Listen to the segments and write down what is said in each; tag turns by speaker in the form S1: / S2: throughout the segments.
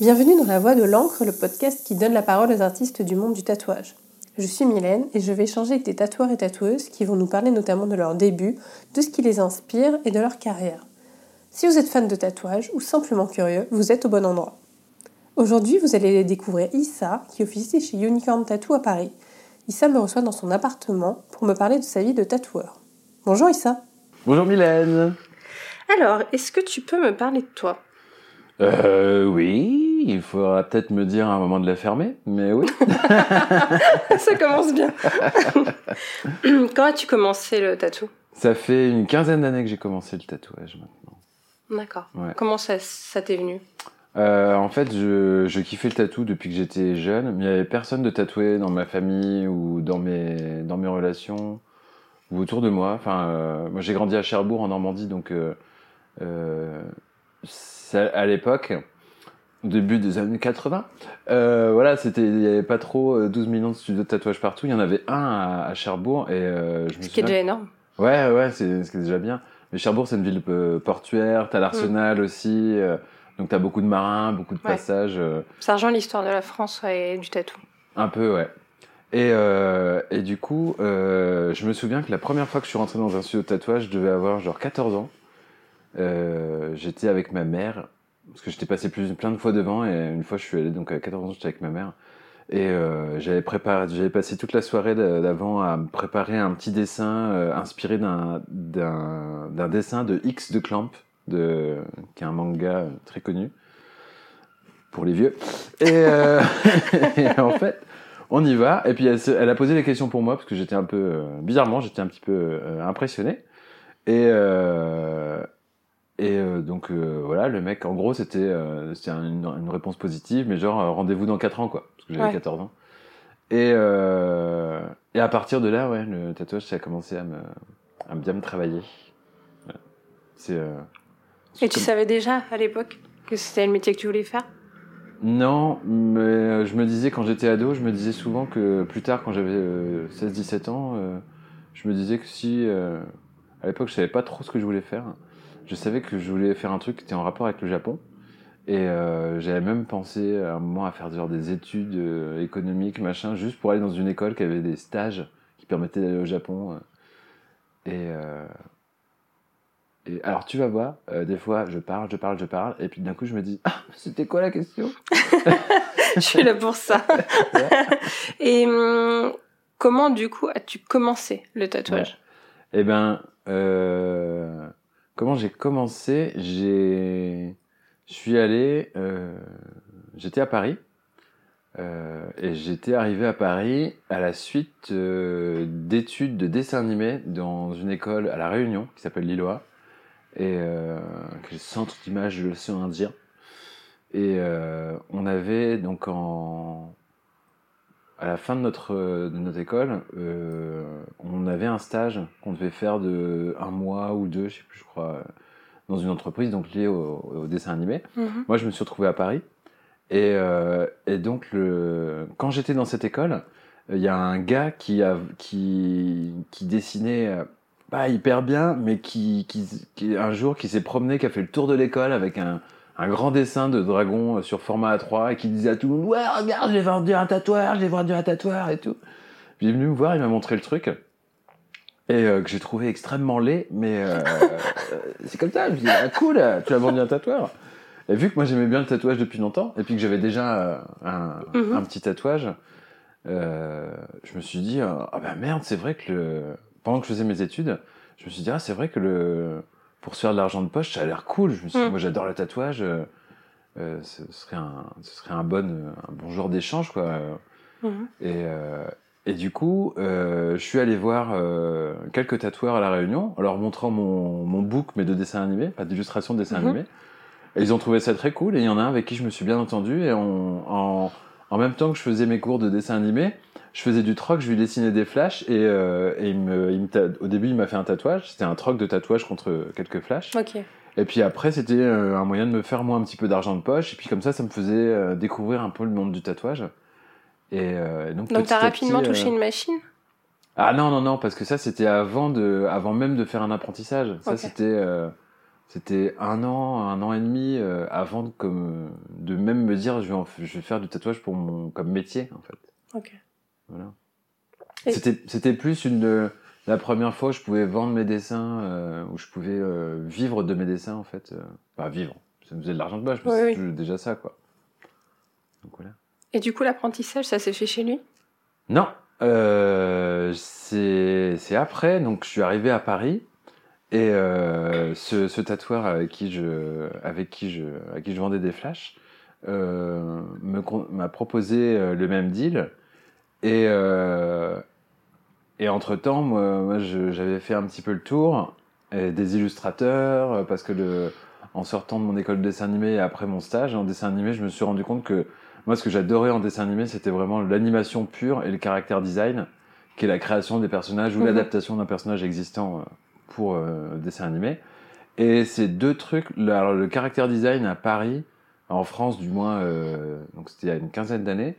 S1: Bienvenue dans La Voix de l'encre, le podcast qui donne la parole aux artistes du monde du tatouage. Je suis Mylène et je vais échanger avec des tatoueurs et tatoueuses qui vont nous parler notamment de leur début, de ce qui les inspire et de leur carrière. Si vous êtes fan de tatouage ou simplement curieux, vous êtes au bon endroit. Aujourd'hui, vous allez découvrir Issa qui officie chez Unicorn Tattoo à Paris. Issa me reçoit dans son appartement pour me parler de sa vie de tatoueur. Bonjour Issa.
S2: Bonjour Mylène.
S1: Alors, est-ce que tu peux me parler de toi?
S2: Euh, oui, il faudra peut-être me dire à un moment de la fermer, mais oui.
S1: Ça commence bien. Quand as-tu commencé le tatou
S2: Ça fait une quinzaine d'années que j'ai commencé le tatouage maintenant.
S1: D'accord.
S2: Ouais.
S1: Comment ça, ça t'est venu?
S2: Euh, en fait, je, je kiffais le tatou depuis que j'étais jeune, mais il n'y avait personne de tatoué dans ma famille ou dans mes, dans mes relations ou autour de moi. Enfin, euh, moi j'ai grandi à Cherbourg en Normandie, donc euh, ça- à l'époque, début des années 80, euh, voilà, c'était, il n'y avait pas trop euh, 12 millions de studios de tatouage partout. Il y en avait un à, à Cherbourg et euh, je me
S1: Ce qui est déjà énorme.
S2: Ouais, ouais, c'est ce qui est déjà bien. Mais Cherbourg, c'est une ville euh, portuaire, t'as l'arsenal aussi, euh, donc t'as beaucoup de marins, beaucoup de
S1: Ouais.
S2: passages, euh,
S1: Ça rejoint l'histoire de la France ouais, et du tatou.
S2: un peu, ouais. Et, euh, et du coup, euh, je me souviens que la première fois que je suis rentré dans un studio de tatouage, je devais avoir genre 14 ans. Euh, j'étais avec ma mère, parce que j'étais passé plein de fois devant, et une fois je suis allé, donc à 14 ans, j'étais avec ma mère. Et euh, j'avais préparé, j'avais passé toute la soirée d'a- d'avant à préparer un petit dessin euh, inspiré d'un d'un dessin de X de Clamp, de qui est un manga très connu pour les vieux. Et, euh, en fait, on y va. Et puis elle, elle a posé des questions pour moi parce que j'étais un peu euh, bizarrement, j'étais un petit peu euh, impressionné. Et euh, et euh, donc euh, voilà, le mec, en gros, c'était euh, une, réponse positive, mais genre euh, rendez-vous dans 4 ans, quoi, parce que j'avais
S1: Ouais.
S2: 14 ans. Et, et à partir de là, ouais, le tatouage, ça a commencé à me, à bien me travailler. C'est.
S1: Et tu
S2: comme-
S1: savais déjà à l'époque que c'était le métier que tu voulais faire?
S2: Non, mais je me disais quand j'étais ado, je me disais souvent que plus tard, quand j'avais euh, 16-17 ans, je me disais que si, à l'époque, je savais pas trop ce que je voulais faire. Je savais que je voulais faire un truc qui était en rapport avec le Japon. Et euh, j'avais même pensé à un moment à faire genre des études euh, économiques, machin, juste pour aller dans une école qui avait des stages qui permettaient d'aller au Japon. euh. Et, euh, et alors tu vas voir, euh, des fois je parle, je parle, je parle, et puis d'un coup je me dis, ah, c'était quoi la question?
S1: Je suis là pour ça. et hum, comment du coup as-tu commencé le tatouage?
S2: Eh ben, euh, comment j'ai commencé? J'ai, je suis allé, euh, j'étais à Paris euh, et j'étais arrivé à Paris à la suite euh, d'études de dessin animé dans une école à la Réunion qui s'appelle Lillois et euh, qui est le centre d'image de l'océan Indien. Et euh, on avait donc en à la fin de notre, de notre école, euh, on avait un stage qu'on devait faire de un mois ou deux, je sais plus, je crois, euh, dans une entreprise donc liée au, au dessin animé.
S1: Mhm.
S2: Moi, je me suis retrouvé à Paris. Et, euh, et donc, le... quand j'étais dans cette école, il y a un gars qui, a, qui, qui dessinait euh, pas hyper bien, mais qui, qui, qui un jour qui s'est promené, qui a fait le tour de l'école avec un, un grand dessin de dragon euh, sur format A3 et qui disait à tout le monde Ouais, regarde, j'ai vendu un tatoueur, j'ai vendu un tatoueur et tout. Puis il est venu me voir, il m'a montré le truc. Et euh, que j'ai trouvé extrêmement laid, mais euh, euh, c'est comme ça. Je me dis, ah, cool, tu as vendu un tatoueur. Et vu que moi j'aimais bien le tatouage depuis longtemps, et puis que j'avais déjà euh, un,
S1: Mhm.
S2: un petit tatouage, euh, je me suis dit, ah bah merde, c'est vrai que le... pendant que je faisais mes études, je me suis dit, ah c'est vrai que le... pour se faire de l'argent de poche, ça a l'air cool. Je me suis dit,
S1: Mhm.
S2: moi j'adore le tatouage, euh, euh, ce serait un, ce serait un bon, euh, un bon genre d'échange, quoi.
S1: Mhm.
S2: Et, euh, et du coup, je suis allé voir quelques tatoueurs à La Réunion, en leur montrant mon, mon book, mais de dessins animés, pas d'illustrations de dessins
S1: Mhm.
S2: animés. Et ils ont trouvé ça très cool. Et il y en a un avec qui je me suis bien entendu. Et on, en, en même temps que je faisais mes cours de dessin animé, je faisais du troc, je lui dessinais des flashs. Et, euh, et il me, il me ta- au début, il m'a fait un tatouage. C'était un troc de tatouage contre quelques flashs. Et puis après, c'était euh, un moyen de me faire moi un petit peu d'argent de poche. Et puis comme ça, ça me faisait euh, découvrir un peu le monde du tatouage. Et et donc,
S1: Donc t'as rapidement
S2: petit,
S1: touché une machine?
S2: Ah non, non, non, parce que ça, c'était avant, de, avant même de faire un apprentissage. Ça, c'était... C'était un an, un an et demi euh, avant de, comme, de même me dire je vais, en- je vais faire du tatouage pour mon, comme métier, en fait. Voilà.
S1: Et-
S2: C'était, plus une la première fois où je pouvais vendre mes dessins, euh, où je pouvais euh, vivre de mes dessins, en fait. euh, Enfin, vivre. Ça me faisait de l'argent de poche, mais
S1: Oui,
S2: c'est
S1: oui.
S2: déjà ça, quoi. Donc voilà.
S1: Et du coup, l'apprentissage, ça s'est fait chez lui?
S2: Non, euh, c'est après. Donc, je suis arrivé à Paris et ce, ce tatoueur avec qui je avec qui je à qui je vendais des flashs m'a proposé le même deal et euh, et entre temps, moi, j'avais fait un petit peu le tour et des illustrateurs euh, parce que le en sortant de mon école de dessin animé et après mon stage en dessin animé, je me suis rendu compte que moi, ce que j'adorais en dessin animé, c'était vraiment l'animation pure et le caractère design, qui est la création des personnages ou
S1: Mhm.
S2: l'adaptation d'un personnage existant euh, pour euh, dessin animé. Et ces deux trucs, le, alors, le caractère design à Paris, en France du moins, euh, donc c'était il y a une quinzaine d'années,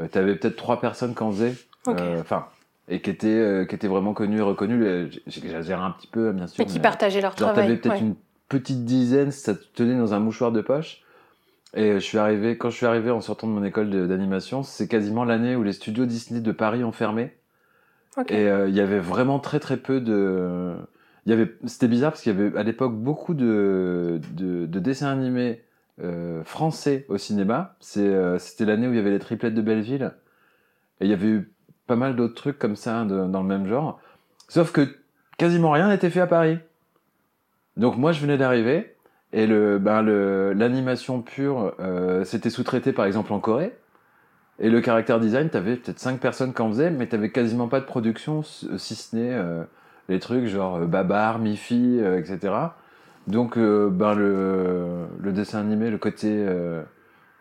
S2: euh, t'avais peut-être trois personnes qui en faisaient, euh, enfin, et qui étaient, euh, qui étaient vraiment connues et reconnues. Euh, J'exagère un petit peu, bien sûr.
S1: Mais qui
S2: mais-
S1: partageaient leur
S2: Genre,
S1: travail.
S2: t'avais peut-être
S1: ouais.
S2: une petite dizaine, ça te tenait dans un mouchoir de poche. Et je suis arrivé, quand je suis arrivé en sortant de mon école d'animation, c'est quasiment l'année où les studios Disney de Paris ont fermé.
S1: Ok.
S2: Et euh, il y avait vraiment très très peu de. Il y avait, c'était bizarre parce qu'il y avait à l'époque beaucoup de, de, de dessins animés euh, français au cinéma. Euh, c'était l'année où il y avait les triplettes de Belleville. Et il y avait eu pas mal d'autres trucs comme ça dans le même genre. Sauf que quasiment rien n'était fait à Paris. Donc moi je venais d'arriver et le, ben le, l'animation pure, euh, c'était sous-traité par exemple en Corée. Et le caractère design, t'avais peut-être cinq personnes qui en faisaient, mais t'avais quasiment pas de production, si ce n'est euh, les trucs genre euh, Babar, Miffy, euh, etc. Donc, euh, ben le, le dessin animé, le côté euh,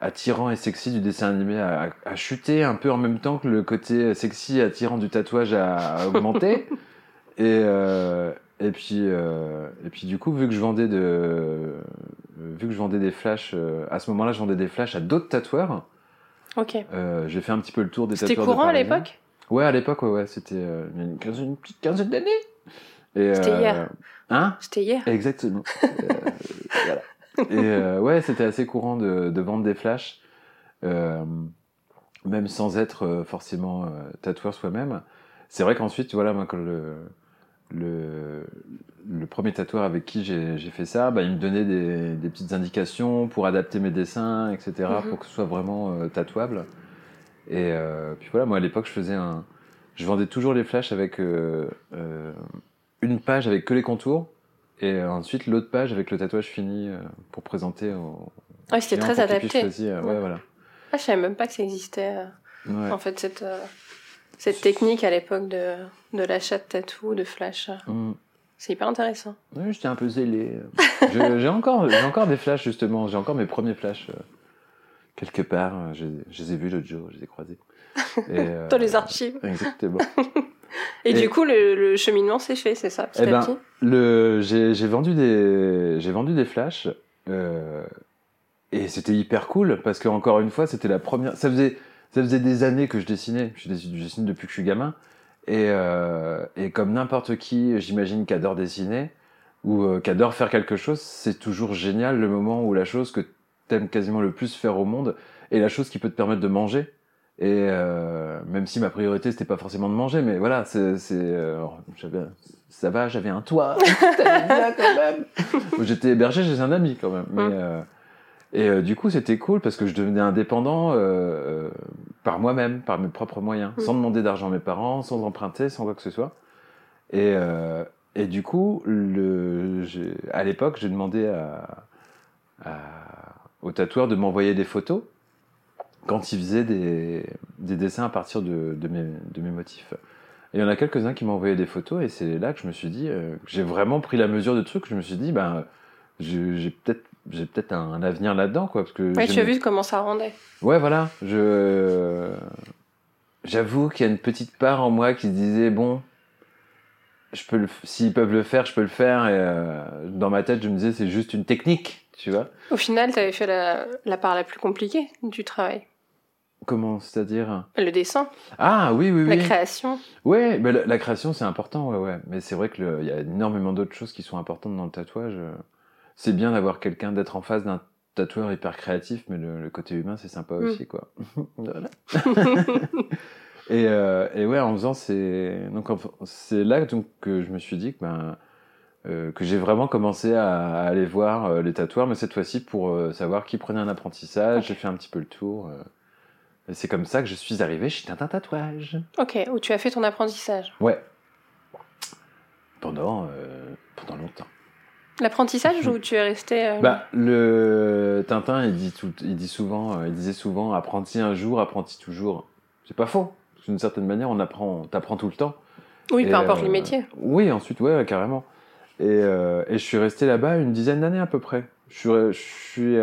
S2: attirant et sexy du dessin animé a, a- a chuté un peu en même temps que le côté sexy et attirant du tatouage a, a augmenté. et, euh, et puis, euh, et puis du coup, vu que je vendais de, euh, vu que je vendais des flashs, euh, à ce moment-là, je vendais des flashs à d'autres tatoueurs.
S1: Ok.
S2: Euh, j'ai fait un petit peu le tour des
S1: C'était
S2: tatoueurs de
S1: courant à l'époque?
S2: Ouais, à l'époque, ouais, ouais, c'était euh, une petite quinzaine d'années.
S1: C'était
S2: euh,
S1: hier.
S2: Hein?
S1: C'était hier.
S2: Exactement. Euh, voilà. Et euh, ouais, c'était assez courant de, de vendre des flashs, euh, même sans être euh, forcément euh, tatoueur soi-même. C'est vrai qu'ensuite, voilà, moi, quand le, le, le premier tatoueur avec qui j'ai fait ça, bah, il me donnait des, des petites indications pour adapter mes dessins, etc.,
S1: Mhm.
S2: pour que ce soit vraiment euh, tatouable. Et euh, puis voilà, moi à l'époque, je faisais un. Je vendais toujours les flashs avec euh, euh, une page avec que les contours et euh, ensuite l'autre page avec le tatouage fini euh, pour présenter au.
S1: Ouais, c'était très adapté.
S2: choisir. Ouais,
S1: Ouais.
S2: voilà.
S1: Ah, je savais même pas que ça existait. euh,
S2: Ouais.
S1: En fait, cette, cette technique à l'époque de, de l'achat de tatou, de flash.
S2: Mm.
S1: C'est hyper intéressant.
S2: Ouais, j'étais un peu zélé. J'ai encore, encore des flashs justement. J'ai encore mes premiers flashs euh, quelque part. Je, je les ai vus l'autre jour, je les ai croisés. Et, euh,
S1: Dans les archives.
S2: Exactement.
S1: Et,
S2: Et-
S1: du coup, le, le cheminement s'est fait, c'est ça, petit
S2: Eh ben,
S1: à petit
S2: Le, j'ai, j'ai vendu des, j'ai vendu des flashs, euh, et c'était hyper cool parce que encore une fois, c'était la première. Ça faisait, ça faisait des années que je dessinais. Je dessine, depuis que je suis gamin, et, euh, et comme n'importe qui, j'imagine, qui adore dessiner ou euh, qui adore faire quelque chose, c'est toujours génial le moment où la chose que t'aimes quasiment le plus faire au monde est la chose qui peut te permettre de manger. Et euh, même si ma priorité c'était pas forcément de manger, mais voilà, c'est, c'est, euh, j'avais, ça va, j'avais un toit, bien quand même. J'étais hébergé chez un ami quand même, mais
S1: Mm.
S2: euh, et euh, du coup c'était cool parce que je devenais indépendant euh, euh, par moi-même, par mes propres moyens,
S1: Mm.
S2: sans demander d'argent à mes parents, sans emprunter, sans quoi que ce soit. Et euh, et du coup, le, j'ai- à l'époque, j'ai demandé à, à, au tatoueur de m'envoyer des photos quand il faisait des, des dessins à partir de, de, mes, de mes motifs. Et il y en a quelques-uns qui m'ont envoyé des photos et c'est là que je me suis dit, euh, j'ai vraiment pris la mesure de trucs. Je me suis dit, ben, j'ai peut-être j'ai peut-être un, un avenir là-dedans, quoi. Parce que
S1: Ouais, tu as vu comment ça rendait.
S2: Ouais, voilà. Je j'avoue qu'il y a une petite part en moi qui se disait bon, je peux le... s'ils peuvent le faire, je peux le faire. Et euh, dans ma tête, je me disais c'est juste une technique, tu vois.
S1: Au final, tu avais fait la, la part la plus compliquée du travail.
S2: Comment, c'est-à-dire?
S1: Le dessin,
S2: Ah oui, oui,
S1: la
S2: oui.
S1: création.
S2: Ouais, mais la, la création c'est important, ouais, ouais. Mais c'est vrai que le- il y a énormément d'autres choses qui sont importantes dans le tatouage. c'est bien d'avoir quelqu'un, d'être en face d'un tatoueur hyper créatif, mais le, le côté humain, c'est sympa
S1: Mm.
S2: aussi, quoi. Voilà. et, euh, et ouais, en faisant, c'est donc c'est là donc que je me suis dit que ben euh, que j'ai vraiment commencé à, à aller voir euh, les tatoueurs, mais cette fois-ci pour euh, savoir qui prenait un apprentissage. J'ai fait un petit peu le tour. C'est comme ça que je suis arrivé chez Tintin Tatouage.
S1: Ok, où tu as fait ton apprentissage.
S2: Ouais. Pendant euh, pendant longtemps.
S1: L'apprentissage où tu es resté. euh,
S2: Bah, le Tintin, il dit, tout, il dit souvent, euh, il disait souvent, apprenti un jour, apprenti toujours. C'est pas faux. D'une certaine manière, on apprend, on t'apprend tout le temps.
S1: oui,
S2: Et,
S1: peu importe
S2: euh,
S1: les métiers.
S2: Oui, ensuite, ouais, ouais, carrément. Et, et je suis resté là-bas une dizaine d'années à peu près. Je suis, je suis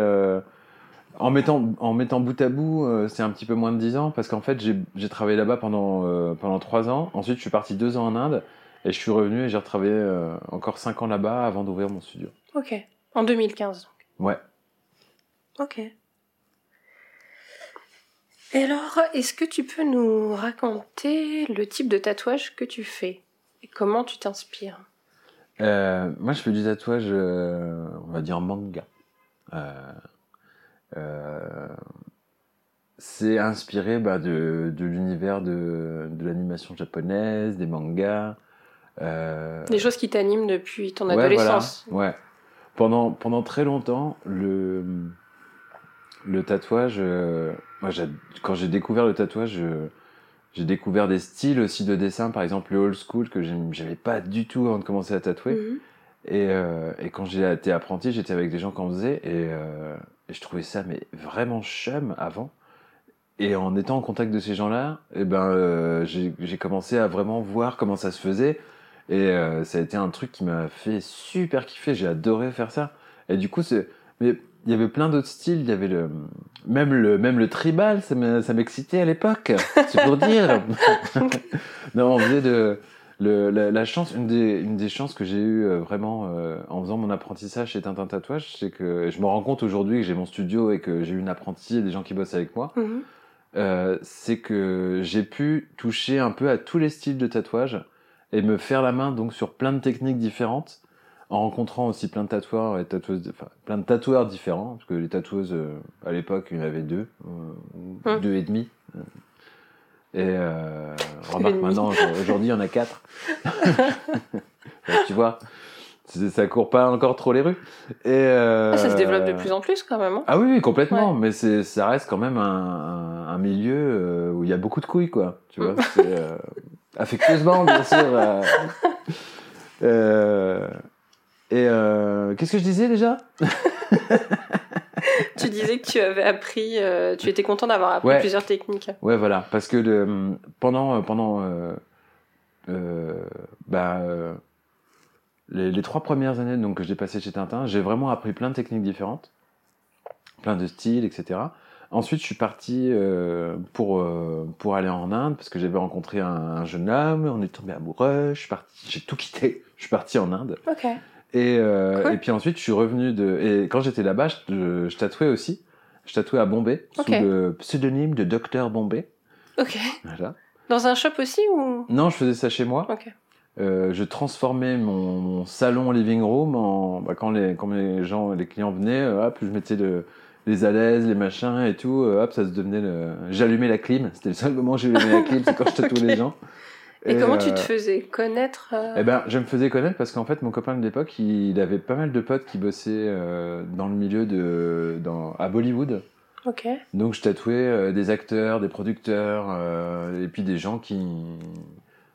S2: en mettant, en mettant bout à bout, euh, c'est un petit peu moins de dix ans parce qu'en fait, j'ai travaillé là-bas pendant euh, pendant trois ans. Ensuite, je suis parti deux ans en Inde et je suis revenu et j'ai retravaillé euh, encore cinq ans là-bas avant d'ouvrir mon studio.
S1: Ok. En 2015.
S2: Ouais.
S1: Ok. Et alors, est-ce que tu peux nous raconter le type de tatouage que tu fais et comment tu t'inspires?
S2: Moi, je fais du tatouage, on va dire manga. Euh, c'est inspiré bah, de, de l'univers de, de l'animation japonaise, des mangas. Euh,
S1: Des choses qui t'animent depuis ton
S2: ouais,
S1: adolescence.
S2: voilà, ouais. Pendant, pendant très longtemps, le, le tatouage, euh, moi, quand j'ai découvert le tatouage, euh, j'ai découvert des styles aussi de dessin, par exemple le old school que j'avais pas du tout avant de commencer à tatouer.
S1: Mhm.
S2: Et, euh, et quand j'ai été apprenti, j'étais avec des gens qui en faisaient et, euh, et je trouvais ça mais vraiment chum avant. Et en étant en contact de ces gens-là, eh ben euh, j'ai commencé à vraiment voir comment ça se faisait et euh, ça a été un truc qui m'a fait super kiffer. J'ai adoré faire ça. Et du coup, c'est mais il y avait plein d'autres styles. Il y avait le même le même le tribal, ça m'excitait à l'époque. C'est pour dire. non, on faisait de le, la, la chance, une des, une des chances que j'ai eues euh, vraiment euh, en faisant mon apprentissage chez Tintin Tatouage, c'est que je me rends compte aujourd'hui que j'ai mon studio et que j'ai une apprentie et des gens qui bossent avec moi,
S1: Mhm.
S2: euh, c'est que j'ai pu toucher un peu à tous les styles de tatouage et me faire la main donc sur plein de techniques différentes en rencontrant aussi plein de tatoueurs et tatoueuses, enfin, plein de tatoueurs différents, parce que les tatoueuses, euh, à l'époque, il y en avait deux,
S1: Hum.
S2: deux et demi. Et euh, remarque maintenant, aujourd'hui, il y en a quatre. tu vois, ça court pas encore trop les rues. Et, euh,
S1: Ah, ça se développe de plus en plus quand même. hein.
S2: ah oui, oui, complètement. Mais c'est, ça reste quand même un, un, un milieu euh, où il y a beaucoup de couilles, quoi. Tu vois, c'est, euh, affectueusement, bien sûr. euh. Euh, et euh, qu'est-ce que je disais déjà?
S1: Tu disais que tu avais appris, euh, tu étais content d'avoir appris
S2: Ouais.
S1: plusieurs techniques.
S2: Ouais, voilà, parce que le, pendant pendant euh, euh, bah, euh, les, les trois premières années donc que j'ai passé chez Tintin, j'ai vraiment appris plein de techniques différentes, plein de styles, etc. Ensuite, je suis parti euh, pour euh, pour aller en Inde parce que j'avais rencontré un, un jeune homme, on est tombé amoureux, je suis parti, j'ai tout quitté, je suis parti en Inde.
S1: Ok.
S2: Et, euh,
S1: Cool.
S2: et puis ensuite, je suis revenu de. Et quand j'étais là-bas, je, je tatouais aussi. Je tatouais à Bombay,
S1: Ok.
S2: sous le pseudonyme de Docteur Bombay.
S1: Ok.
S2: Voilà.
S1: Dans un shop aussi ou?
S2: Non, je faisais ça chez moi.
S1: Ok.
S2: Euh, je transformais mon, mon salon living room en. Bah, quand, les, quand les gens, les clients venaient, euh, hop, je mettais le, les alaises, les machins et tout. euh, hop, ça se devenait le. J'allumais la clim. C'était le seul moment où j'allumais la clim, c'est quand je tatouais les gens.
S1: Et, comment tu
S2: euh,
S1: te faisais connaître euh,
S2: Eh ben, je me faisais connaître parce qu'en fait, mon copain de l'époque, il avait pas mal de potes qui bossaient euh, dans le milieu de, dans, à Bollywood.
S1: Ok.
S2: Donc, je tatouais euh, des acteurs, des producteurs, euh, et puis des gens qui,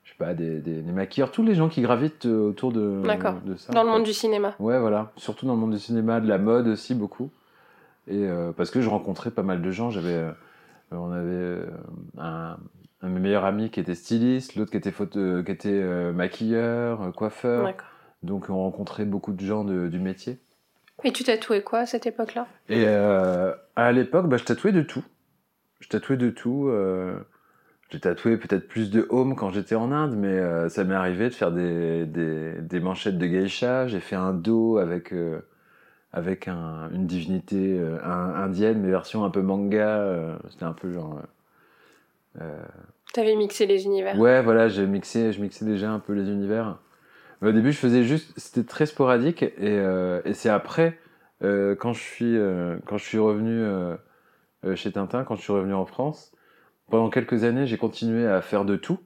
S2: je sais pas, des, des, des maquilleurs, tous les gens qui gravitent euh, autour de, de ça.
S1: Dans le
S2: fait.
S1: monde du cinéma.
S2: Ouais, voilà. Surtout dans le monde du cinéma, de la mode aussi beaucoup. Et parce que je rencontrais pas mal de gens. J'avais, on avait euh, un, un de mes meilleurs amis qui était styliste, l'autre qui était photo, qui était euh, maquilleur, euh, coiffeur. Donc on rencontrait beaucoup de gens de- du métier.
S1: Et tu tatouais quoi à cette époque-là?
S2: Et euh, à l'époque, bah, je tatouais de tout. Je tatouais de tout. Euh, j'ai tatoué peut-être plus de home quand j'étais en Inde, mais euh, ça m'est arrivé de faire des, des, des manchettes de geisha. J'ai fait un dos avec, euh, avec un, une divinité euh, indienne, mais version un peu manga. euh, C'était un peu genre. euh,
S1: T'avais mixé les univers.
S2: Ouais, voilà, j'ai mixé, je mixais déjà un peu les univers. Mais au début, je faisais juste, c'était très sporadique et, et c'est après quand je suis quand je suis revenu chez Tintin, quand je suis revenu en France, pendant quelques années, j'ai continué à faire de tout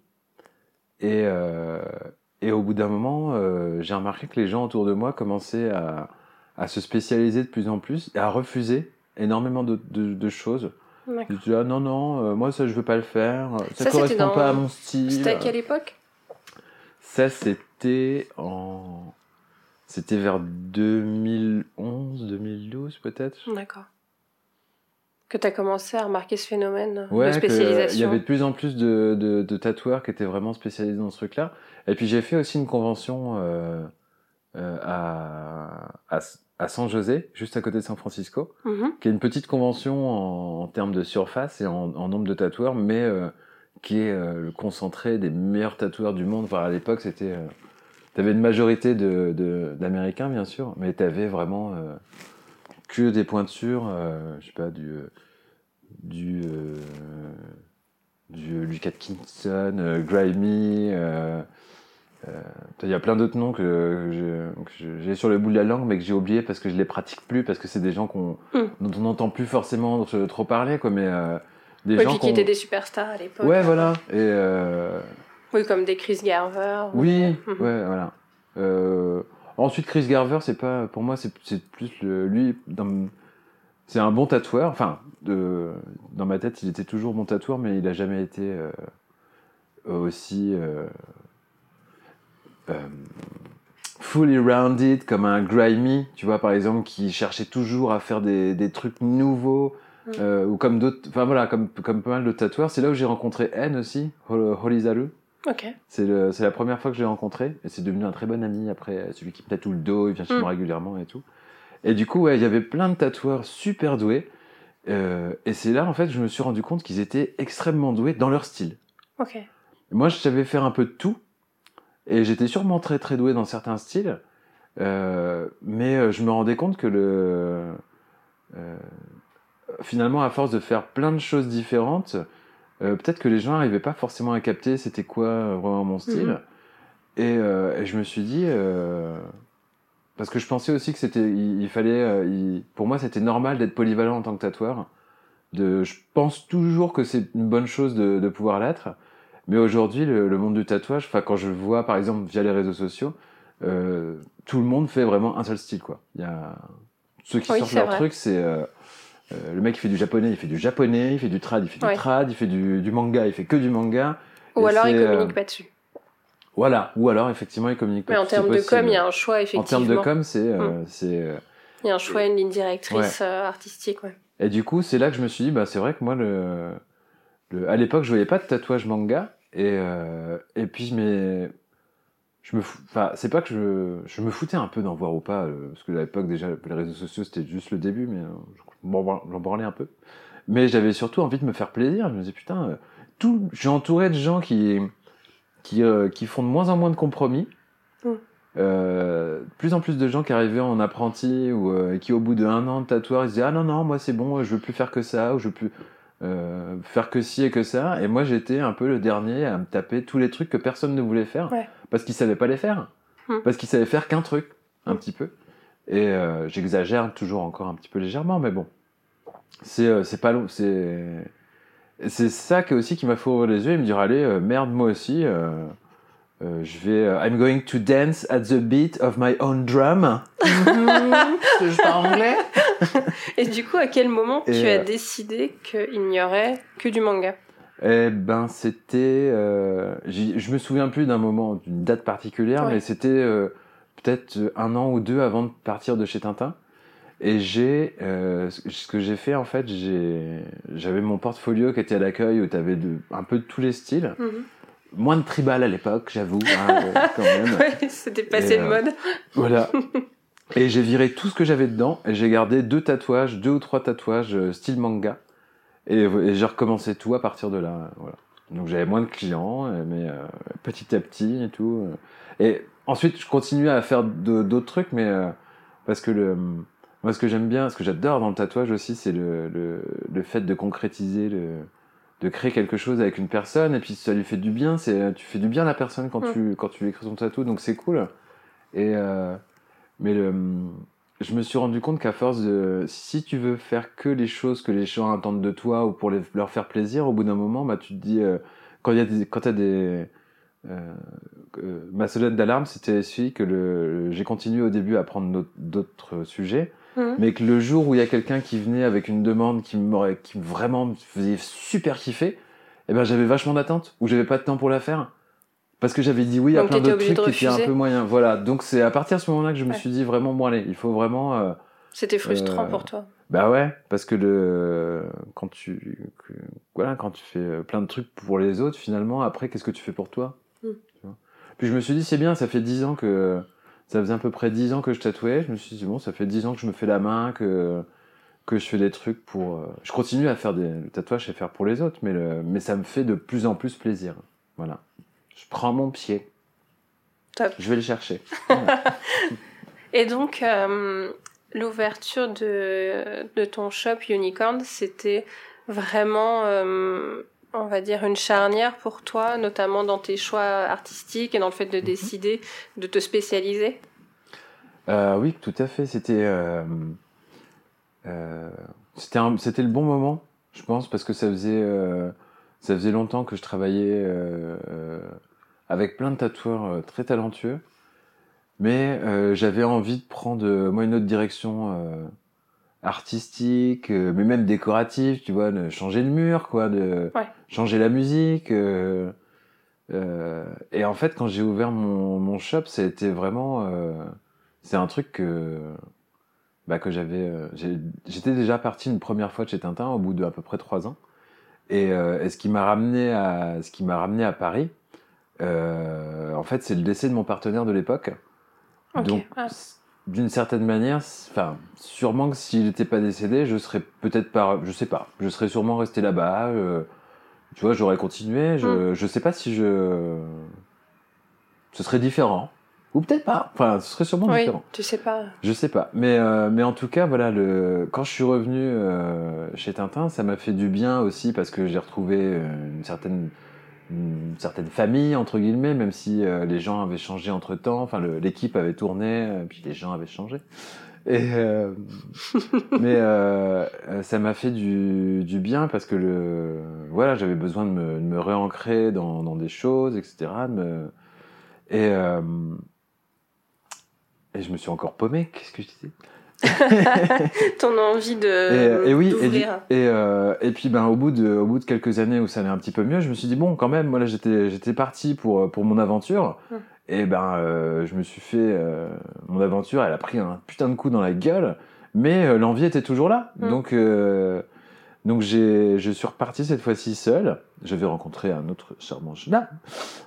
S2: et et au bout d'un moment, j'ai remarqué que les gens autour de moi commençaient à à se spécialiser de plus en plus et à refuser énormément de, de, de choses. Je dis ah non non, euh, moi ça je veux pas le faire, ça,
S1: c'était
S2: correspond
S1: dans-
S2: pas à mon style.
S1: C'était à quelle époque?
S2: Ça, c'était en. C'était vers 2011, 2012 peut-être.
S1: D'accord. Que tu as commencé à remarquer ce phénomène de
S2: Ouais, que
S1: spécialisation.
S2: il y avait de plus en plus de, de, de tatoueurs qui étaient vraiment spécialisés dans ce truc-là. Et puis j'ai fait aussi une convention euh, euh, à, à, à San José, juste à côté de San Francisco,
S1: Mhm.
S2: qui est une petite convention en, en termes de surface et en, en nombre de tatoueurs, mais euh, qui est euh, le concentré des meilleurs tatoueurs du monde. Enfin, à l'époque, c'était. Euh, T'avais une majorité de, de, d'Américains, bien sûr, mais t'avais vraiment euh, que des pointures, je sais pas, du. du. du Luke Atkinson, euh, Grimy. Euh, euh, Il y a plein d'autres noms que, j'ai sur le bout de la langue, mais que j'ai oublié parce que je les pratique plus, parce que c'est des gens qu'on,
S1: Mm.
S2: dont on n'entend plus forcément trop parler, quoi, mais euh, des gens
S1: puis qui étaient des superstars à l'époque.
S2: Ouais, voilà. Et euh,
S1: Oui, comme des Chris Garver. ou-
S2: oui, ouais, voilà. Euh, ensuite, Chris Garver, c'est pas, pour moi, c'est plus le, lui, c'est un bon tatoueur. Enfin, de, dans ma tête, il était toujours bon tatoueur, mais il a jamais été euh, aussi euh, fully rounded comme un grimy, tu vois, par exemple, qui cherchait toujours à faire des, des trucs nouveaux.
S1: Mhm.
S2: euh, ou comme d'autres, enfin voilà, comme, comme pas mal de tatoueurs. C'est là où j'ai rencontré N aussi, Hol- Holizaru.
S1: Ok.
S2: C'est la première fois que je l'ai rencontré et c'est devenu un très bon ami après, celui qui me tatoue le dos, il vient chez
S1: Mm.
S2: moi régulièrement et tout. Et du coup, ouais, il y avait plein de tatoueurs super doués. euh, et c'est là, en fait, je me suis rendu compte qu'ils étaient extrêmement doués dans leur style.
S1: Ok.
S2: Moi, je savais faire un peu de tout et j'étais sûrement très très doué dans certains styles. euh, mais euh, je me rendais compte que le. euh, finalement, à force de faire plein de choses différentes, euh, peut-être que les gens n'arrivaient pas forcément à capter c'était quoi vraiment mon style.
S1: Mhm.
S2: Et, et je me suis dit, parce que je pensais aussi que c'était, il, il fallait, il- pour moi c'était normal d'être polyvalent en tant que tatoueur. De, je pense toujours que c'est une bonne chose de, de pouvoir l'être, mais aujourd'hui le, le monde du tatouage, enfin quand je vois par exemple via les réseaux sociaux, euh, tout le monde fait vraiment un seul style quoi. Il y a ceux qui
S1: Oui,
S2: sortent leur
S1: vrai.
S2: truc, c'est euh, euh, le mec qui fait du japonais, il fait du japonais, il fait du trad, il fait
S1: Ouais.
S2: du trad, il fait du, du manga, il fait que du manga.
S1: Ou alors ils
S2: c'est,
S1: communiquent
S2: euh,
S1: pas dessus.
S2: Voilà, ou alors effectivement ils communiquent pas.
S1: Mais en termes de com, il y a un choix,
S2: En
S1: effectivement.
S2: termes de com, c'est euh, c'est
S1: Il y a un choix, une ligne directrice euh, artistique, ouais.
S2: et du coup c'est là que je me suis dit bah c'est vrai que moi le, le à l'époque je voyais pas de tatouage manga et euh, et puis mais je me fou- enfin c'est pas que je je me foutais un peu d'en voir ou pas euh, parce que à l'époque déjà les réseaux sociaux c'était juste le début mais euh, je- j'en branlais un peu. Mais j'avais surtout envie de me faire plaisir. Je me disais putain euh, tout je suis entouré de gens qui qui qui font de moins en moins de compromis.
S1: Mm.
S2: Euh, plus en plus de gens qui arrivaient en apprenti ou euh, qui au bout de un an de tatouage ils disaient ah non non moi c'est bon je veux plus faire que ça ou je veux plus euh, faire que ci et que ça et moi j'étais un peu le dernier à me taper tous les trucs que personne ne voulait faire
S1: Ouais.
S2: parce qu'ils savaient pas les faire
S1: Hmm.
S2: parce qu'ils savaient faire qu'un truc un
S1: Hmm.
S2: petit peu et euh, j'exagère toujours encore un petit peu légèrement mais bon c'est euh, c'est pas long c'est c'est ça qui aussi qui m'a fait ouvrir les yeux et me dire allez euh, merde moi aussi euh, je vais euh, I'm going to dance at the beat of my own drum je parle anglais
S1: Et du coup, à quel moment
S2: Et,
S1: tu as
S2: euh,
S1: décidé qu'il n'y aurait que du manga?
S2: Eh ben, c'était. euh, je me souviens plus d'un moment, d'une date particulière,
S1: Ouais.
S2: mais c'était euh, peut-être un an ou deux avant de partir de chez Tintin. Et j'ai. euh, ce que j'ai fait, en fait, j'ai j'avais mon portfolio qui était à l'accueil où tu avais un peu de tous les styles.
S1: Mhm.
S2: Moins de tribal à l'époque, j'avoue, hein, euh, quand même.
S1: Ouais, c'était passé de
S2: euh,
S1: mode.
S2: Voilà. Et j'ai viré tout ce que j'avais dedans et j'ai gardé deux tatouages, deux ou trois tatouages euh, style manga. Et, et j'ai recommencé tout à partir de là. Voilà. Donc j'avais moins de clients, mais euh, petit à petit et tout. Et ensuite, je continuais à faire d'autres trucs, mais euh, parce que le, moi, ce que j'aime bien, ce que j'adore dans le tatouage aussi, c'est le, le, le fait de concrétiser, le, de créer quelque chose avec une personne. Et puis ça lui fait du bien. C'est, tu fais du bien à la personne quand
S1: Mm.
S2: tu quand tu lui écris ton tatou, donc c'est cool. Et, euh, mais le, je me suis rendu compte qu'à force de. Si tu veux faire que les choses que les gens attendent de toi ou pour les- leur faire plaisir, au bout d'un moment, bah, tu te dis. euh, quand il y a des. Quand t'as des. euh, euh, ma sonnette d'alarme, c'était celui que le, j'ai continué au début à prendre d'autres sujets,
S1: Mhm.
S2: mais que le jour où il y a quelqu'un qui venait avec une demande qui m'aurait, qui vraiment me faisait super kiffer, eh ben j'avais vachement d'attente, ou j'avais pas de temps pour la faire. Parce que j'avais dit oui à
S1: Donc
S2: plein d'autres trucs qui étaient un peu moyens. Voilà, donc c'est à partir de ce moment-là que je me suis dit vraiment, bon allez, il faut vraiment... euh,
S1: C'était frustrant
S2: Euh,
S1: pour toi.
S2: bah ouais, parce que le quand tu que- voilà quand tu fais euh, plein de trucs pour les autres, finalement après qu'est-ce que tu fais pour toi?
S1: Mm.
S2: Vois? Puis je me suis dit c'est bien, ça fait dix ans que ça faisait à peu près dix ans que je tatouais. Je me suis dit bon, ça fait dix ans que je me fais la main, que que je fais des trucs pour. euh, Je continue à faire des le tatouage et faire pour les autres, mais le mais ça me fait de plus en plus plaisir. Voilà. Je prends mon pied.
S1: Top.
S2: Je vais le chercher.
S1: Et donc, euh, l'ouverture de, de ton shop Unicorn, c'était vraiment, euh, on va dire, une charnière pour toi, notamment dans tes choix artistiques et dans le fait de
S2: Mhm.
S1: décider de te spécialiser?
S2: Euh, oui, tout à fait. C'était euh, euh, c'était le bon moment, je pense, parce que ça faisait euh, ça faisait longtemps que je travaillais avec plein de tatoueurs très talentueux, mais euh, j'avais envie de prendre moi une autre direction euh, artistique, euh, mais même décorative, tu vois, de changer le mur, quoi, de
S1: Ouais.
S2: changer la musique. euh, euh, et en fait, quand j'ai ouvert mon, mon shop, été vraiment c'est un truc que bah, que j'avais j'étais déjà parti une première fois de chez Tintin au bout de à peu près trois ans et, et ce qui m'a ramené à ce qui m'a ramené à Paris en fait c'est le décès de mon partenaire de l'époque
S1: Ok.
S2: donc
S1: Ah.
S2: D'une certaine manière enfin sûrement que s'il n'était pas décédé je serais peut-être pas je sais pas je serais sûrement resté là-bas euh, tu vois j'aurais continué je je sais pas si je ce serait différent. Ou peut-être pas enfin ce serait sûrement
S1: Oui,
S2: différent.
S1: tu sais pas.
S2: je sais pas, mais euh, mais en tout cas voilà le quand je suis revenu euh, chez Tintin, ça m'a fait du bien aussi parce que j'ai retrouvé une certaine une certaine famille entre guillemets, même si euh, les gens avaient changé entre temps, enfin l'équipe avait tourné, euh, puis les gens avaient changé. Euh, mais ça m'a fait du, bien parce que le voilà j'avais besoin de me, de réancrer dans, des choses, etc. de me- et et je me suis encore paumé. Qu'est-ce que je disais?
S1: Ton envie de
S2: et, et oui, et, du-
S1: d'ouvrir.
S2: et, euh, et puis ben au bout de au bout de quelques années où ça allait un petit peu mieux, je me suis dit bon quand même, moi là j'étais j'étais parti pour pour mon aventure.
S1: Mm.
S2: Et ben euh, je me suis fait euh, mon aventure, elle a pris un putain de coup dans la gueule, mais euh, l'envie était toujours là.
S1: Mm.
S2: Donc euh, donc j'ai je suis reparti cette fois-ci seul. J'avais rencontré un autre charmant jeune homme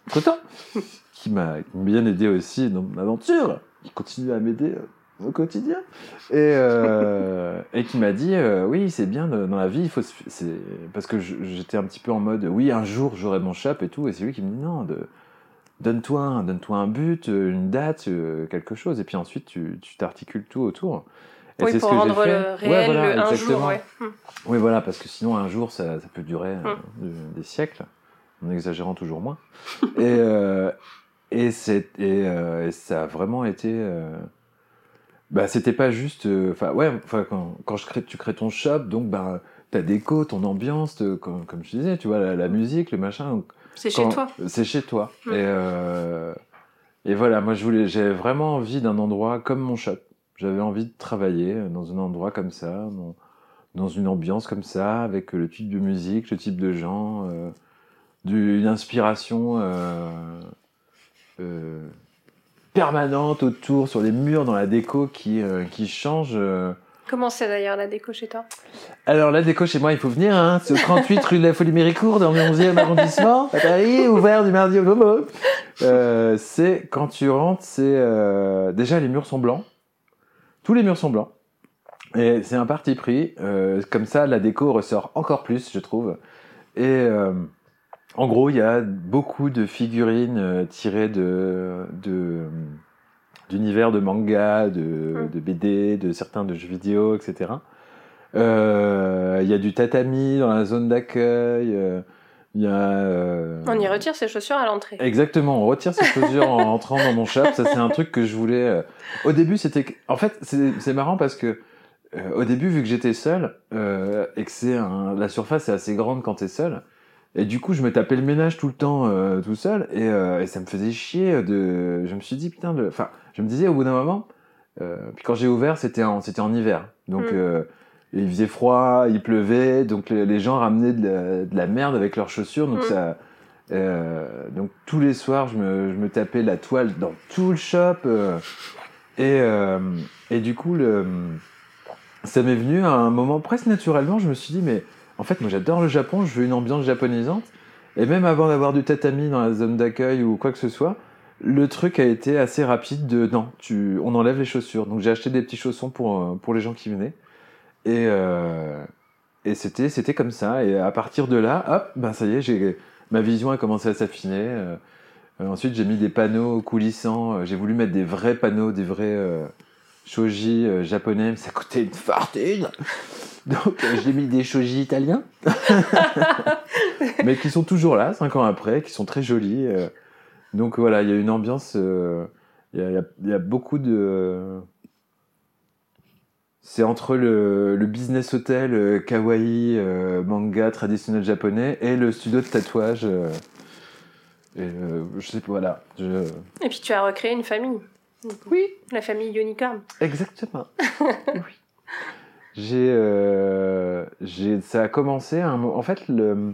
S2: entre temps qui m'a bien aidé aussi dans mon aventure, qui continue à m'aider euh, au quotidien et, euh, et qui m'a dit euh, oui c'est bien de- dans la vie il faut se- c'est parce que j'étais un petit peu en mode oui un jour j'aurai mon shop et tout et c'est lui qui me dit non donne-toi un, donne-toi un but une date euh, quelque chose et puis ensuite tu t'articules tout autour et
S1: Oui,
S2: c'est ce que j'ai fait.
S1: le réel
S2: Ouais, voilà,
S1: le un
S2: exactement.
S1: jour, ouais.
S2: Oui, voilà, parce que sinon, un jour, ça, ça peut durer
S1: Hum.
S2: de- des siècles, en exagérant toujours moins. et, euh, et, c'est, et, et ça a vraiment été. Euh, bah, c'était pas juste. euh, Enfin, ouais, enfin, quand, quand je crée, tu crées ton shop, donc, bah, ta déco, ton ambiance, te- comme, comme je disais, tu vois, la, la musique, le machin.
S1: C'est chez toi.
S2: C'est chez toi.
S1: Mm.
S2: Et, euh, et voilà, moi je voulais, j'avais vraiment envie d'un endroit comme mon shop. J'avais envie de travailler dans un endroit comme ça, dans, dans une ambiance comme ça, avec le type de musique, le type de gens, euh, du- une inspiration euh, euh, permanente autour, sur les murs, dans la déco qui, euh, qui change. euh,
S1: Comment c'est d'ailleurs la déco chez toi?
S2: Alors la déco chez moi, il faut venir, hein. C'est au 38 rue de la Folie Méricourt, dans le 11e arrondissement, à Paris, ouvert du mardi au Momo. Euh, c'est, quand tu rentres, c'est... euh, déjà, les murs sont blancs. Tous les murs sont blancs. Et c'est un parti pris. Euh, comme ça, la déco ressort encore plus, je trouve. Et euh, en gros, il y a beaucoup de figurines euh, tirées de... de d'univers de manga, de, de BD, de certains de jeux vidéo, etc. Euh, Il y a du tatami dans la zone d'accueil, euh, Il euh,
S1: On y retire ses chaussures à l'entrée.
S2: Exactement, on retire ses chaussures en entrant dans mon shop. Ça, c'est un truc que je voulais. Au début, c'était. En fait, c'est marrant parce que au début, vu que j'étais seul et que c'est un... la surface est assez grande quand t'es seul, et du coup, je me tapais le ménage tout le temps euh, tout seul et, euh, et ça me faisait chier. De. Je me suis dit putain de. Enfin, je me disais au bout d'un moment. euh, puis quand j'ai ouvert, c'était en c'était en hiver, donc.
S1: Mm.
S2: il faisait froid, il pleuvait, donc les, les gens ramenaient de la, de la merde avec leurs chaussures, donc
S1: Mm.
S2: ça, donc tous les soirs, je me, je me tapais la toile dans tout le shop. et, et du coup, le, ça m'est venu à un moment presque naturellement. Je me suis dit, mais en fait, moi j'adore le Japon, je veux une ambiance japonisante. Et même avant d'avoir du tatami dans la zone d'accueil ou quoi que ce soit, le truc a été assez rapide de non, on enlève les chaussures. Donc j'ai acheté des petits chaussons pour, euh, pour les gens qui venaient. Et, euh, et c'était, c'était comme ça. Et à partir de là, hop, ben ça y est, j'ai, ma vision a commencé à s'affiner. Euh, ensuite, j'ai mis des panneaux coulissants. J'ai voulu mettre des vrais panneaux, des vrais shoji euh, japonais. Mais ça coûtait une fortune. Donc, euh, j'ai mis des shoji italiens. mais qui sont toujours là, cinq ans après, qui sont très jolis. euh. donc voilà, il y a une ambiance. euh, Il y, a, il y a- il y a beaucoup de. C'est entre le, le business hotel euh, kawaii, euh, manga traditionnel japonais et le studio de tatouage. euh, et, euh, je sais pas, voilà. Je...
S1: Et puis tu as recréé une famille.
S2: Oui.
S1: La famille Unicorn.
S2: Exactement. oui. J'ai, euh, j'ai, ça a commencé à un moment. En fait, le,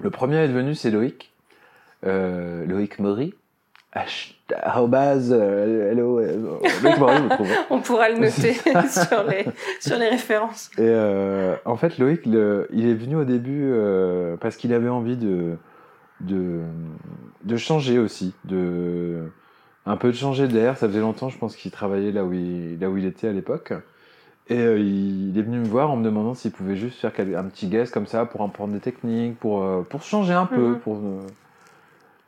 S2: le premier à être venu, c'est Loïc. Euh, Loïc Maury. Arrobase, euh, hello, Loïc Maury, vous trouvez.
S1: On pourra le noter sur les, sur les références.
S2: Et en fait, Loïc, le- il est venu au début parce qu'il avait envie de, de, de changer aussi, de un peu de changer d'air. Ça faisait longtemps, je pense, qu'il travaillait là où il, là où il était à l'époque. Et euh, il, est venu me voir en me demandant s'il pouvait juste faire un petit guest comme ça pour apprendre des techniques, pour, euh, pour changer un peu.
S1: Mhm.
S2: Pour, euh,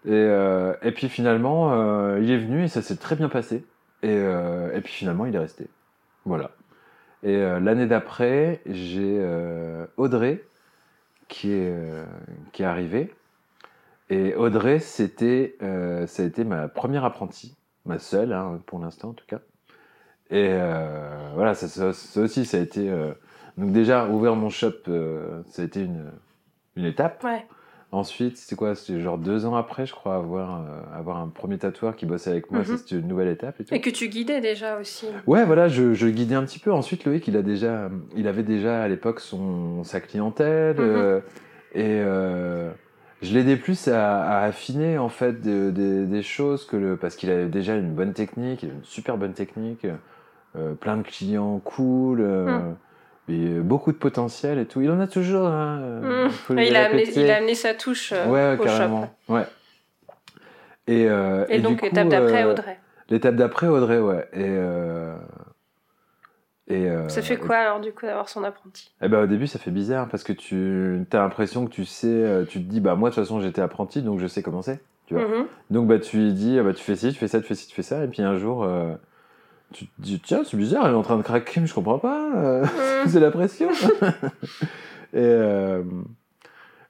S2: et, euh, et puis finalement, il est venu et ça s'est très bien passé. Et, et puis finalement, il est resté. Voilà. Et l'année d'après, j'ai Audrey qui est, qui est arrivée. Et Audrey, c'était, euh, ça a été ma première apprentie, ma seule, hein, pour l'instant en tout cas. Et euh, voilà, ça, ça- ça aussi, ça a été. euh, donc déjà, ouvrir mon shop, ça a été une, une étape.
S1: Ouais.
S2: Ensuite, c'était quoi? C'était genre deux ans après, je crois, avoir, euh, avoir un premier tatoueur qui bossait avec moi.
S1: Mhm.
S2: C'était une nouvelle étape et tout.
S1: Et que tu guidais déjà aussi.
S2: Ouais, voilà, je, je guidais un petit peu. Ensuite, Loïc, il a déjà, il avait déjà à l'époque sa clientèle
S1: Mhm.
S2: euh, et euh, je l'aidais plus à, à affiner en fait de- de- des choses que le parce qu'il avait déjà une bonne technique, une super bonne technique, euh, plein de clients cool. euh. Et euh, beaucoup de potentiel et tout. Il en a toujours. Hein, euh,
S1: Mm.
S2: lui
S1: il, a amené,
S2: répéter.
S1: il a amené sa touche
S2: ouais,
S1: au
S2: carrément.
S1: shop.
S2: Ouais. Et,
S1: Et,
S2: du
S1: donc,
S2: coup,
S1: étape d'après, Audrey.
S2: L'étape d'après, Audrey, ouais. Et, et euh,
S1: Ça fait quoi alors du coup d'avoir son apprenti?
S2: Eh ben, au début, ça fait bizarre parce que tu as l'impression que tu sais, euh, tu te dis, bah moi de toute façon j'étais apprenti donc je sais comment c'est. Tu vois.
S1: Mhm.
S2: Donc bah tu dis, ah, bah tu fais ci, tu fais ça, tu fais ci, tu fais ça, et puis un jour, euh, tu te dis, tiens, c'est bizarre, elle est en train de craquer, mais je comprends pas, euh,
S1: Mhm.
S2: c'est la pression. et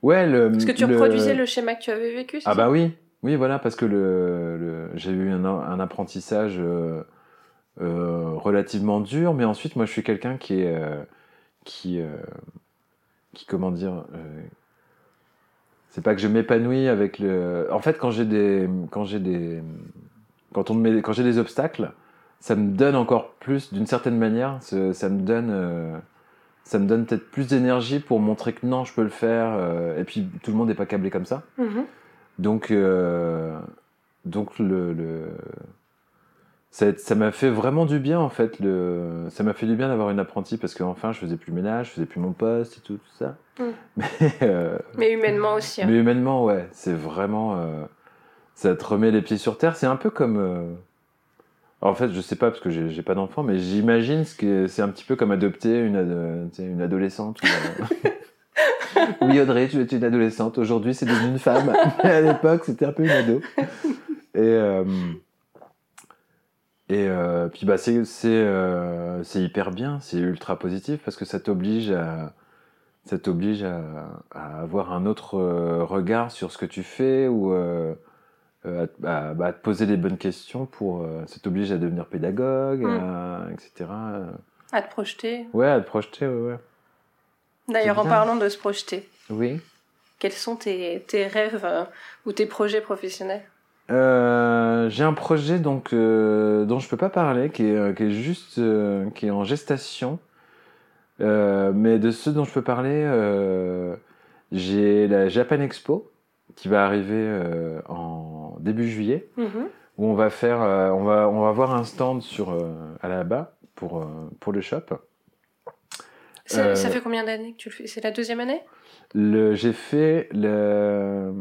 S2: ouais, le.
S1: Parce que tu
S2: le-
S1: reproduisais le schéma que tu avais vécu,
S2: Ah
S1: ça?
S2: bah oui, oui voilà parce que le, le- j'ai eu un, un apprentissage euh, relativement dur, mais ensuite moi je suis quelqu'un qui est euh, qui euh, qui comment dire c'est pas que je m'épanouis avec le en fait quand j'ai des quand j'ai des quand on me met quand j'ai des obstacles ça me donne encore plus d'une certaine manière ça, ça me donne ça me donne peut-être plus d'énergie pour montrer que non je peux le faire euh, et puis tout le monde n'est pas câblé comme ça
S1: Mhm.
S2: donc, euh, donc le, le- ça m'a fait vraiment du bien en fait. Le, ça m'a fait du bien d'avoir une apprentie parce qu'enfin je faisais plus le ménage, je faisais plus mon poste et tout, tout ça.
S1: Mm.
S2: Mais, euh,
S1: Mais humainement aussi. hein.
S2: mais humainement, ouais, c'est vraiment. euh, ça te remet les pieds sur terre. C'est un peu comme. euh, en fait, je sais pas parce que j'ai pas d'enfant, mais j'imagine ce que c'est un petit peu comme adopter une, une adolescente. ou, oui, Audrey, tu es une adolescente. Aujourd'hui, c'est devenu une femme. Mais à l'époque, c'était un peu une ado. Et, et euh, puis, bah, c'est c'est, euh, c'est hyper bien. C'est ultra positif parce que ça t'oblige à. ça t'oblige à, à avoir un autre euh, regard sur ce que tu fais ou euh, à, te- à- bah, à te poser les bonnes questions pour. ça t'oblige à devenir pédagogue,
S1: Mm.
S2: etc.
S1: À te projeter.
S2: Ouais, à te projeter, ouais, ouais.
S1: D'ailleurs, en parlant de se projeter,
S2: Oui.
S1: quels sont tes, tes rêves ou tes projets professionnels?
S2: Euh, j'ai un projet donc euh, dont je peux pas parler, qui est, euh, qui est juste, euh, qui est en gestation. Euh, mais de ceux dont je peux parler, euh, j'ai la Japan Expo qui va arriver euh, en début juillet,
S1: Mhm.
S2: où on va faire, euh, on va, on va avoir un stand sur euh, à la bas pour euh, pour le shop.
S1: Ça,
S2: Euh,
S1: ça fait combien d'années que tu le fais? C'est la deuxième année?
S2: Le, j'ai fait le,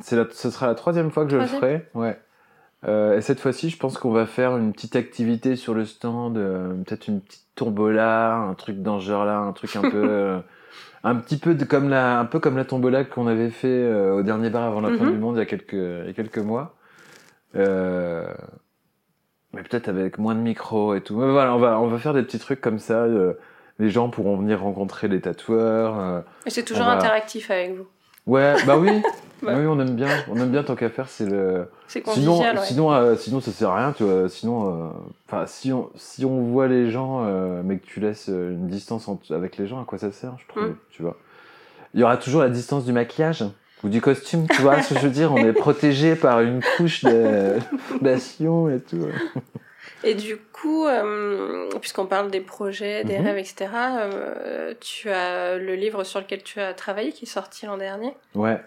S2: c'est la, ce sera la troisième fois que je le ferai, ouais. Euh, et cette fois-ci, je pense qu'on va faire une petite activité sur le stand, euh, peut-être une petite tombola, un truc dans ce genre-là, un truc un peu, euh, un petit peu de, comme la, un peu comme la tombola qu'on avait fait euh, au dernier bar avant la fin
S1: Mhm.
S2: du monde il y a quelques, il y a quelques mois. Euh, mais peut-être avec moins de micros et tout. Mais voilà, on va, on va faire des petits trucs comme ça. Euh, les gens pourront venir rencontrer les tatoueurs. euh,
S1: Et c'est toujours
S2: va-
S1: interactif avec vous.
S2: Ouais, bah oui.
S1: Ouais.
S2: Oui, on aime bien. On aime bien tant qu'à faire, c'est le.
S1: C'est
S2: Sinon,
S1: ouais.
S2: sinon, euh, sinon, ça sert à rien, tu vois. Sinon, euh, enfin, si on, si on voit les gens, euh, mais que tu laisses euh, une distance avec les gens, à quoi ça sert, je trouve,
S1: Mm.
S2: tu vois. Il y aura toujours la distance du maquillage ou du costume, tu vois ce que je veux dire? On est protégé par une couche de fondation et tout.
S1: Et du coup, euh, puisqu'on parle des projets, des
S2: Mhm.
S1: rêves, etc., euh, tu as le livre sur lequel tu as travaillé qui est sorti l'an dernier
S2: Ouais,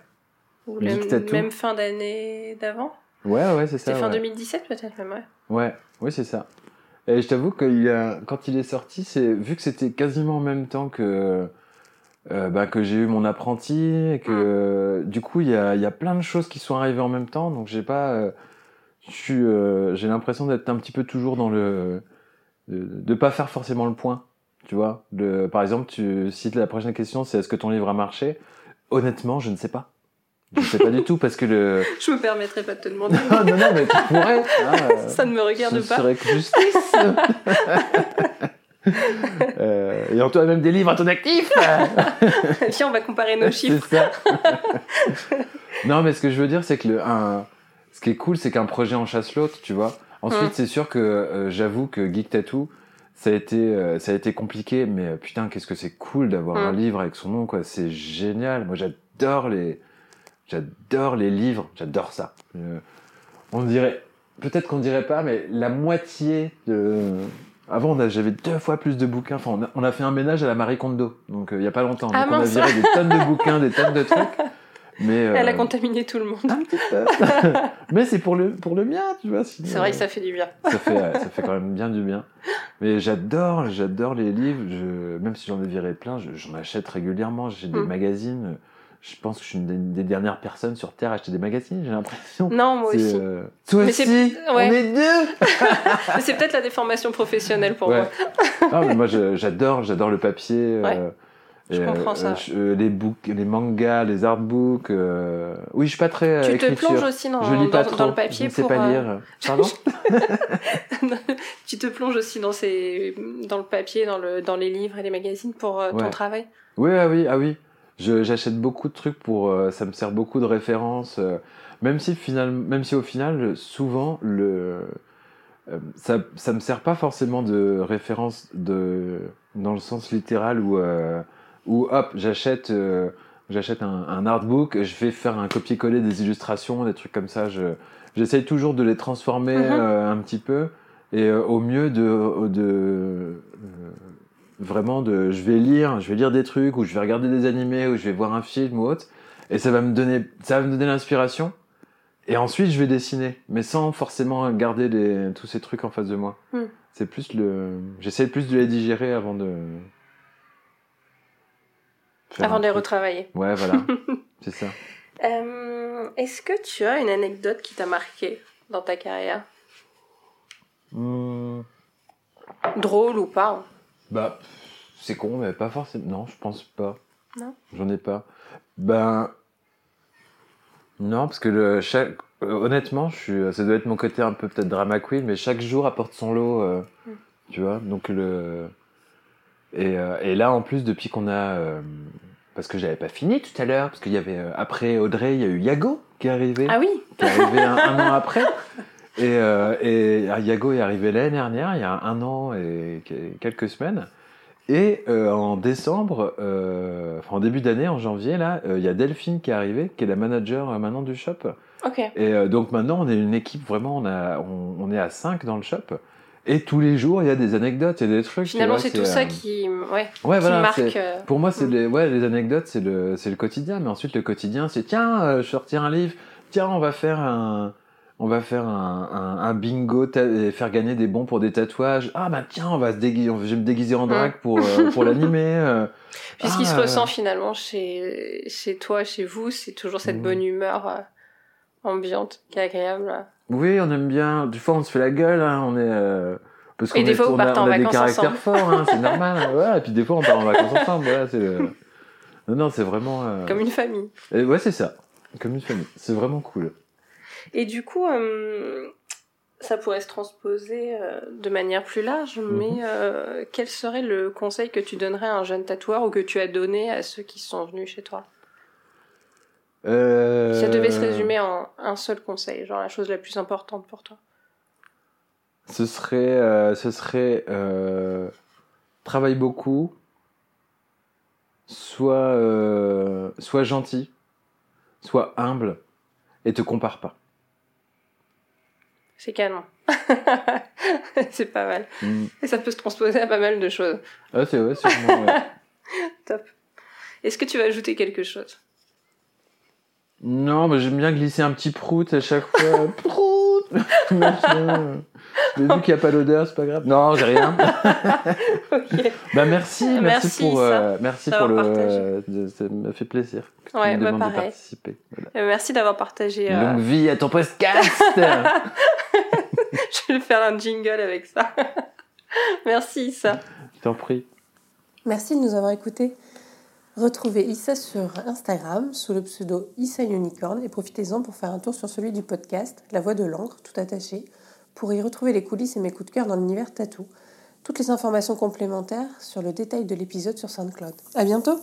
S1: Ou
S2: Tattoo.
S1: même fin d'année d'avant
S2: ouais, ouais, c'est ça.
S1: C'était fin
S2: ouais.
S1: 2017 peut-être même, ouais.
S2: Ouais, oui, c'est ça. Et je t'avoue que quand il est sorti, c'est vu que c'était quasiment en même temps que euh, bah, que j'ai eu mon apprenti et que du coup il y a, il y a plein de choses qui sont arrivées en même temps, donc j'ai pas, euh, suis, euh, j'ai l'impression d'être un petit peu toujours dans le de, de pas faire forcément le point, tu vois. De, par exemple, tu, si la prochaine question c'est est-ce que ton livre a marché, honnêtement, je ne sais pas. Je ne sais pas du tout parce que le
S1: Je me permettrai pas de te demander.
S2: non non non mais tu pourrais. euh,
S1: Ça ne me regarde
S2: ce
S1: pas.
S2: serait que justice. euh, et toi même des livres à ton actif.
S1: Viens, on va comparer nos chiffres.
S2: ça. non, mais ce que je veux dire, c'est que le, un, qui est cool, c'est qu'un projet en chasse l'autre, tu vois. Ensuite,
S1: Mm.
S2: c'est sûr que euh, j'avoue que Geek Tattoo, ça a été, euh, ça a été compliqué, mais euh, putain, qu'est-ce que c'est cool d'avoir
S1: Mm.
S2: un livre avec son nom, quoi. C'est génial. Moi, j'adore les, j'adore les livres. J'adore ça. Euh, on dirait, peut-être qu'on dirait pas, mais la moitié de. Avant, j'avais deux fois plus de bouquins. Enfin, on a, on a fait un ménage à la Marie Kondo, donc euh, il y a pas longtemps.
S1: Ah,
S2: donc on a viré des tonnes de bouquins, des tonnes de trucs. Mais euh,
S1: Elle a contaminé tout le monde.
S2: un petit peu. mais c'est pour le pour le bien, tu vois.
S1: C'est vrai
S2: euh,
S1: que ça fait du bien.
S2: ça fait euh, ça fait quand même bien du bien. Mais j'adore j'adore les livres. Je, même si j'en ai viré plein, je- j'en achète régulièrement. J'ai des
S1: Mm.
S2: magazines. Je pense que je suis une des, dernières personnes sur terre à acheter des magazines. J'ai l'impression.
S1: Non, moi aussi.
S2: euh, Toi
S1: Mais
S2: aussi,
S1: c'est- ouais.
S2: on est deux.
S1: C'est peut-être la déformation professionnelle pour
S2: Ouais.
S1: moi.
S2: Non, mais moi j'adore j'adore le papier. euh,
S1: Ouais. Je comprends ça.
S2: euh, les books, les mangas, les artbooks. euh, Oui, je suis pas très. euh,
S1: Tu te
S2: écriture.
S1: plonges aussi dans,
S2: je lis pas
S1: dans-
S2: trop.
S1: dans le papier
S2: je ne sais
S1: pour.
S2: pas
S1: euh,
S2: lire. Pardon
S1: tu te plonges aussi dans, ces, dans le papier, dans, le, dans les livres et les magazines pour ton travail?
S2: Oui, ah oui, ah oui. J'achète beaucoup de trucs pour. ça me sert beaucoup de références. euh, même si final, même si au final, souvent le. ça, ça me sert pas forcément de référence de dans le sens littéral euh, où hop j'achète euh, j'achète un, un artbook je vais faire un copier-coller des illustrations des trucs comme ça. Je j'essaye toujours de les transformer
S1: Mhm.
S2: euh, un petit peu. Et euh, au mieux de de vraiment de je vais lire je vais lire des trucs ou je vais regarder des animés ou je vais voir un film ou autre. Et ça va me donner ça va me donner l'inspiration. Et ensuite je vais dessiner mais sans forcément garder les, tous ces trucs en face de moi.
S1: Hmm.
S2: c'est plus le j'essaie plus de les digérer avant de
S1: Avant de les retravailler.
S2: ouais voilà. C'est ça.
S1: Euh, Est-ce que tu as une anecdote qui t'a marqué dans ta carrière?
S2: Hmm,
S1: Drôle ou pas? Hein
S2: bah c'est con mais pas forcément. Non je pense pas.
S1: Non?
S2: J'en ai pas. Ben non parce que le chaque honnêtement je suis ça doit être mon côté un peu peut-être drama queen mais chaque jour apporte son lot euh,
S1: Mm.
S2: tu vois. Donc le et, euh, et là en plus depuis qu'on a euh, parce que j'avais pas fini tout à l'heure, parce qu'il y avait euh, après Audrey, il y a eu Yago qui est arrivé,
S1: Ah oui
S2: qui est arrivé un, un an après. Et, et ah, Yago est arrivé l'année dernière, il y a un an et que- quelques semaines. Et en décembre, enfin en début d'année, en janvier, là, il y a Delphine qui est arrivée, qui est la manager maintenant du shop.
S1: Ok.
S2: Et donc maintenant, on est une équipe vraiment, on, a, on, on est à 5 dans le shop. Et tous les jours, il y a des anecdotes, il y a des trucs.
S1: Finalement, c'est tout ça
S2: euh,
S1: qui, ouais,
S2: Ouais,
S1: qui
S2: voilà,
S1: marque. euh,
S2: pour moi, c'est
S1: Mm.
S2: les, ouais, les anecdotes, c'est le, c'est le quotidien. Mais ensuite, le quotidien, c'est tiens, euh, je sortis un livre. Tiens, on va faire un, on va faire un, un, un bingo et faire gagner des bons pour des tatouages. Ah bah tiens, on va se déguiser, je vais me déguiser en drague pour euh, pour l'animer.
S1: Puis ce qui
S2: Ah,
S1: se ressent finalement chez, chez toi, chez vous, c'est toujours cette
S2: Mhm.
S1: bonne humeur ambiante qui est agréable.
S2: Oui, on aime bien. Des fois, on se fait la gueule. hein, on est euh, parce qu'on est-
S1: fois,
S2: on a, on a des caractères
S1: ensemble.
S2: forts. hein, c'est normal. hein, ouais, et puis des fois, on part en vacances ensemble. Voilà, c'est le... Non, non, c'est vraiment. euh,
S1: Comme une famille.
S2: et ouais, c'est ça. Comme une famille. C'est vraiment cool.
S1: Et du coup, euh, ça pourrait se transposer euh, de manière plus large,
S2: Mhm.
S1: mais euh, quel serait le conseil que tu donnerais à un jeune tatoueur ou que tu as donné à ceux qui sont venus chez toi?
S2: Euh...
S1: Ça devait se résumer en un seul conseil, genre la chose la plus importante pour toi.
S2: Ce serait, euh, ce serait euh, travaille beaucoup, sois, euh, sois gentil, sois humble et te compare pas.
S1: C'est canon. c'est pas mal.
S2: Mm.
S1: Et ça peut se transposer à pas mal de choses.
S2: Ah, c'est ouais, sûrement, ouais.
S1: Top. Est-ce que tu vas ajouter quelque chose?
S2: Non, mais j'aime bien glisser un petit prout à chaque fois. prout Machin. Mais vu qu'il n'y a pas l'odeur, c'est pas grave. Non, j'ai rien.
S1: Ok.
S2: Bah merci, merci,
S1: Merci,
S2: pour,
S1: ça,
S2: euh, merci pour le. euh, de- ça m'a fait plaisir. que tu
S1: Ouais,
S2: me
S1: bah,
S2: de participer. Voilà.
S1: Euh, Merci d'avoir partagé. euh,
S2: Longue vie à ton podcast.
S1: Je vais faire un jingle avec ça. Merci, ça.
S2: Je t'en prie.
S1: Merci de nous avoir écoutés. Retrouvez Issa sur Instagram sous le pseudo Issa Unicorn et profitez-en pour faire un tour sur celui du podcast La Voix de l'encre, tout attaché, pour y retrouver les coulisses et mes coups de cœur dans l'univers tatou. Toutes les informations complémentaires sur le détail de l'épisode sur SoundCloud. À bientôt!